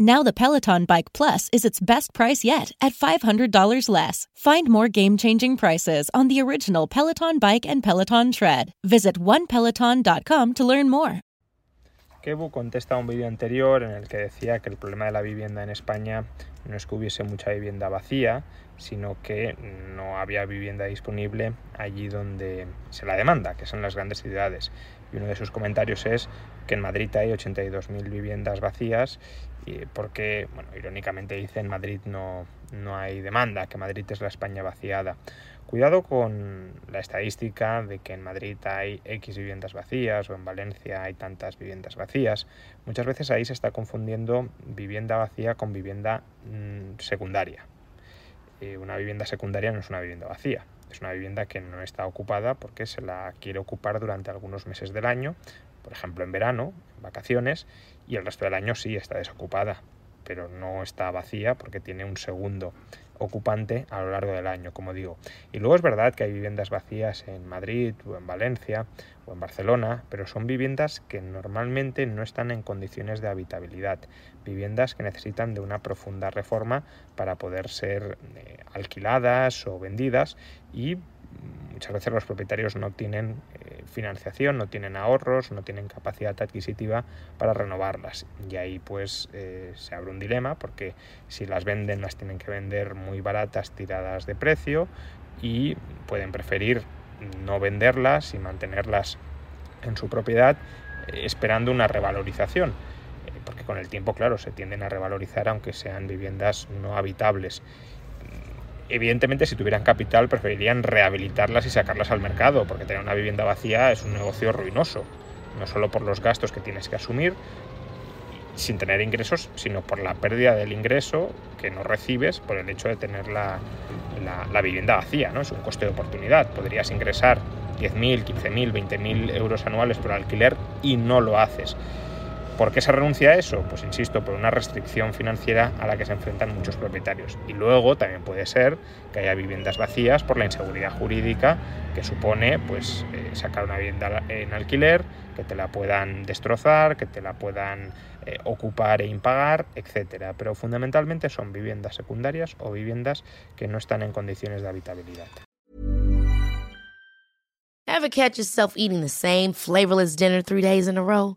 Now the Peloton Bike Plus is its best price yet at $500 less. Find more game-changing prices on the original Peloton Bike and Peloton Tread. Visit onepeloton.com to learn more. Kebu contesta un vídeo anterior en el que decía que el problema de la vivienda en España no es que hubiese mucha vivienda vacía, sino que no había vivienda disponible allí donde se la demanda, que son las grandes ciudades. Y uno de sus comentarios es que en Madrid hay 82.000 viviendas vacías porque, bueno, irónicamente dice en Madrid no, no hay demanda, que Madrid es la España vaciada. Cuidado con la estadística de que en Madrid hay X viviendas vacías o en Valencia hay tantas viviendas vacías. Muchas veces ahí se está confundiendo vivienda vacía con vivienda mm, secundaria. Eh, una vivienda secundaria no es una vivienda vacía, es una vivienda que no está ocupada porque se la quiere ocupar durante algunos meses del año, por ejemplo en verano, en vacaciones, y el resto del año sí está desocupada, pero no está vacía porque tiene un segundo ocupante a lo largo del año, como digo. Y luego es verdad que hay viviendas vacías en Madrid o en Valencia o en Barcelona, pero son viviendas que normalmente no están en condiciones de habitabilidad, viviendas que necesitan de una profunda reforma para poder ser eh, alquiladas o vendidas y muchas veces los propietarios no tienen financiación, no tienen ahorros, no tienen capacidad adquisitiva para renovarlas. Y ahí pues eh, se abre un dilema porque si las venden las tienen que vender muy baratas, tiradas de precio y pueden preferir no venderlas y mantenerlas en su propiedad eh, esperando una revalorización porque con el tiempo, claro, se tienden a revalorizar aunque sean viviendas no habitables evidentemente si tuvieran capital preferirían rehabilitarlas y sacarlas al mercado, porque tener una vivienda vacía es un negocio ruinoso, no solo por los gastos que tienes que asumir sin tener ingresos, sino por la pérdida del ingreso que no recibes por el hecho de tener la, vivienda vacía, ¿no? Es un coste de oportunidad. Podrías ingresar 10.000, 15.000, 20.000 euros anuales por alquiler y no lo haces. ¿Por qué se renuncia a eso? Pues insisto, por una restricción financiera a la que se enfrentan muchos propietarios. Y luego también puede ser que haya viviendas vacías por la inseguridad jurídica que supone pues eh, sacar una vivienda en alquiler, que te la puedan destrozar, que te la puedan eh, ocupar e impagar, etcétera. Pero fundamentalmente son viviendas secundarias o viviendas que no están en condiciones de habitabilidad. Catch yourself eating the same flavorless dinner three days in a row?